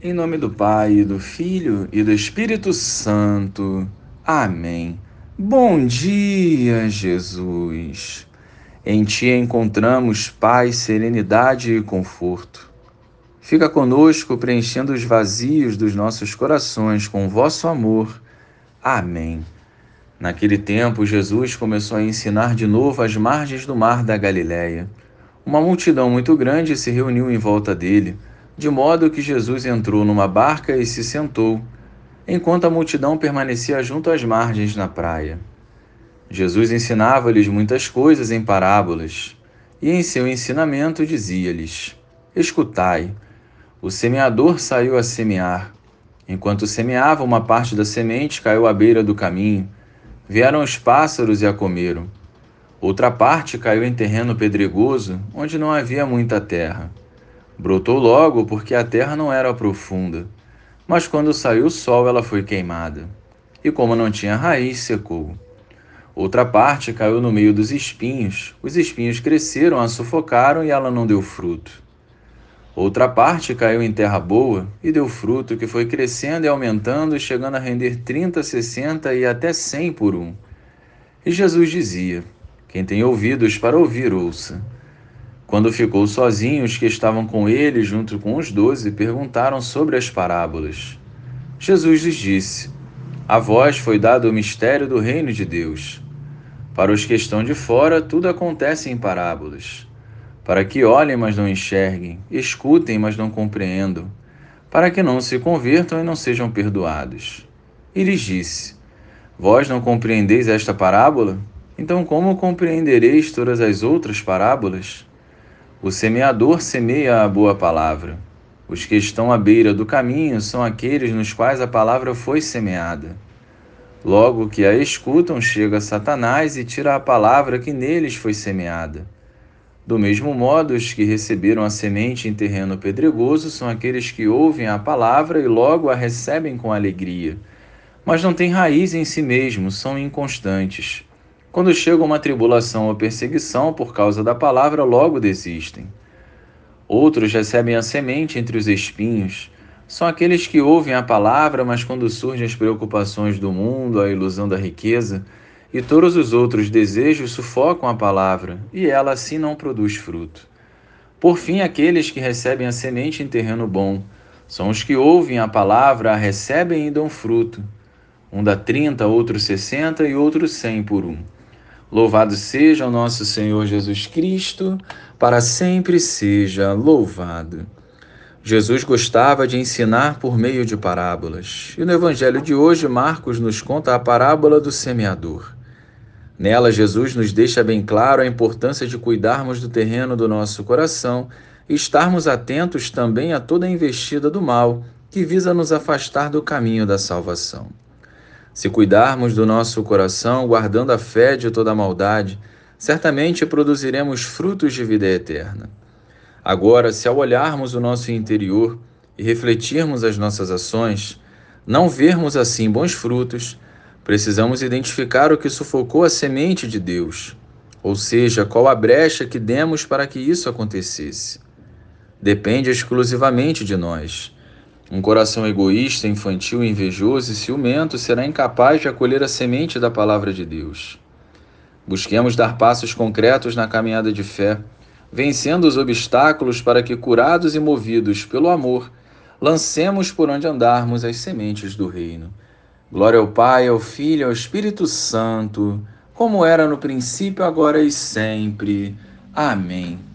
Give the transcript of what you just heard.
Em nome do Pai, do Filho e do Espírito Santo. Amém. Bom dia, Jesus. Em Ti encontramos paz, serenidade e conforto. Fica conosco, preenchendo os vazios dos nossos corações com vosso amor. Amém. Naquele tempo, Jesus começou a ensinar de novo às margens do mar da Galiléia. Uma multidão muito grande se reuniu em volta dele de modo que Jesus entrou numa barca e se sentou, enquanto a multidão permanecia junto às margens na praia. Jesus ensinava-lhes muitas coisas em parábolas, e em seu ensinamento dizia-lhes: Escutai, o semeador saiu a semear. Enquanto semeava, uma parte da semente caiu à beira do caminho. Vieram os pássaros e a comeram. Outra parte caiu em terreno pedregoso, onde não havia muita terra. Brotou logo porque a terra não era profunda, mas quando saiu o sol ela foi queimada, e como não tinha raiz, secou. Outra parte caiu no meio dos espinhos, os espinhos cresceram, a sufocaram e ela não deu fruto. Outra parte caiu em terra boa e deu fruto, que foi crescendo e aumentando, chegando a render trinta, sessenta e até cem por um. E Jesus dizia: Quem tem ouvidos para ouvir, ouça. Quando ficou sozinho, os que estavam com ele, junto com os doze, perguntaram sobre as parábolas. Jesus lhes disse: A vós foi dado o mistério do reino de Deus. Para os que estão de fora, tudo acontece em parábolas. Para que olhem, mas não enxerguem, escutem, mas não compreendam, para que não se convertam e não sejam perdoados. E lhes disse: Vós não compreendeis esta parábola? Então, como compreendereis todas as outras parábolas? O semeador semeia a boa palavra. Os que estão à beira do caminho são aqueles nos quais a palavra foi semeada. Logo que a escutam, chega Satanás e tira a palavra que neles foi semeada. Do mesmo modo, os que receberam a semente em terreno pedregoso são aqueles que ouvem a palavra e logo a recebem com alegria, mas não têm raiz em si mesmos, são inconstantes. Quando chega uma tribulação ou perseguição por causa da palavra, logo desistem. Outros recebem a semente entre os espinhos. São aqueles que ouvem a palavra, mas quando surgem as preocupações do mundo, a ilusão da riqueza e todos os outros desejos sufocam a palavra, e ela assim não produz fruto. Por fim, aqueles que recebem a semente em terreno bom são os que ouvem a palavra, a recebem e dão fruto. Um dá trinta, outro sessenta e outro cem por um. Louvado seja o nosso Senhor Jesus Cristo, para sempre seja louvado. Jesus gostava de ensinar por meio de parábolas. E no Evangelho de hoje, Marcos nos conta a parábola do semeador. Nela, Jesus nos deixa bem claro a importância de cuidarmos do terreno do nosso coração e estarmos atentos também a toda a investida do mal que visa nos afastar do caminho da salvação. Se cuidarmos do nosso coração, guardando a fé de toda maldade, certamente produziremos frutos de vida eterna. Agora, se ao olharmos o nosso interior e refletirmos as nossas ações, não vermos assim bons frutos, precisamos identificar o que sufocou a semente de Deus, ou seja, qual a brecha que demos para que isso acontecesse. Depende exclusivamente de nós um coração egoísta, infantil, invejoso e ciumento será incapaz de acolher a semente da palavra de Deus. Busquemos dar passos concretos na caminhada de fé, vencendo os obstáculos para que, curados e movidos pelo amor, lancemos por onde andarmos as sementes do reino. Glória ao Pai, ao Filho ao Espírito Santo, como era no princípio, agora e sempre. Amém.